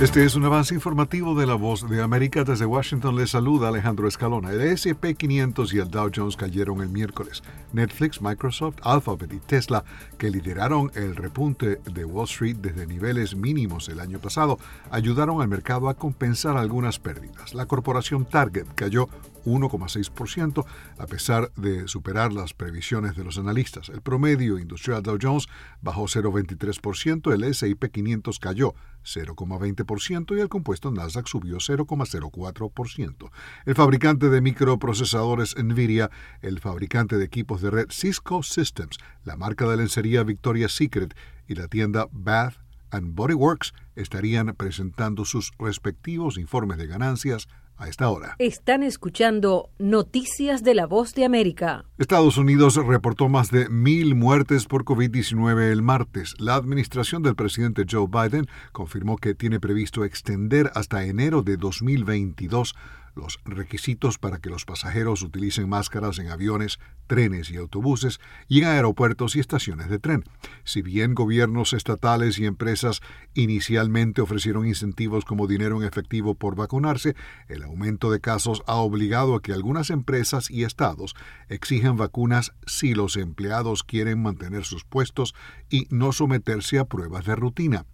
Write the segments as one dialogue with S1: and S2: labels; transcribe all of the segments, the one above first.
S1: Este es un avance informativo de la voz de América. Desde Washington les saluda Alejandro Escalona. El S&P 500 y el Dow Jones cayeron el miércoles. Netflix, Microsoft, Alphabet y Tesla, que lideraron el repunte de Wall Street desde niveles mínimos el año pasado, ayudaron al mercado a compensar algunas pérdidas. La corporación Target cayó 1,6% a pesar de superar las previsiones de los analistas. El promedio industrial Dow Jones bajó 0,23%, el S&P 500 cayó 0,20% y el compuesto Nasdaq subió 0,04%. El fabricante de microprocesadores Nvidia, el fabricante de equipos de red Cisco Systems, la marca de lencería Victoria's Secret y la tienda Bath and Body Works estarían presentando sus respectivos informes de ganancias a esta hora.
S2: Están escuchando Noticias de la Voz de América.
S1: Estados Unidos reportó más de mil muertes por COVID-19 el martes. La administración del presidente Joe Biden confirmó que tiene previsto extender hasta enero de 2022 los requisitos para que los pasajeros utilicen máscaras en aviones, trenes y autobuses y en aeropuertos y estaciones de tren. Si bien gobiernos estatales y empresas inicialmente ofrecieron incentivos como dinero en efectivo por vacunarse, el aumento de casos ha obligado a que algunas empresas y estados exijan vacunas si los empleados quieren mantener sus puestos y no someterse a pruebas de rutina.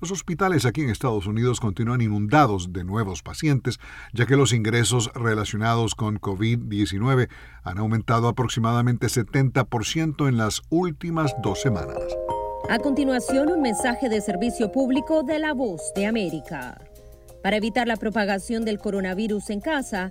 S1: Los hospitales aquí en Estados Unidos continúan inundados de nuevos pacientes, ya que los ingresos relacionados con COVID-19 han aumentado aproximadamente 70% en las últimas dos semanas.
S2: A continuación, un mensaje de servicio público de la voz de América. Para evitar la propagación del coronavirus en casa,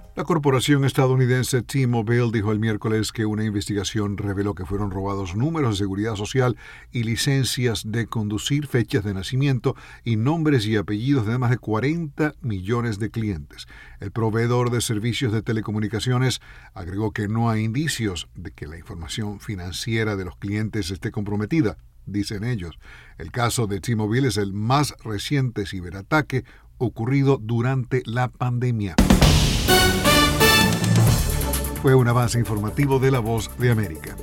S1: La corporación estadounidense T-Mobile dijo el miércoles que una investigación reveló que fueron robados números de seguridad social y licencias de conducir, fechas de nacimiento y nombres y apellidos de más de 40 millones de clientes. El proveedor de servicios de telecomunicaciones agregó que no hay indicios de que la información financiera de los clientes esté comprometida dicen ellos. El caso de T-Mobile es el más reciente ciberataque ocurrido durante la pandemia. Fue un avance informativo de La Voz de América.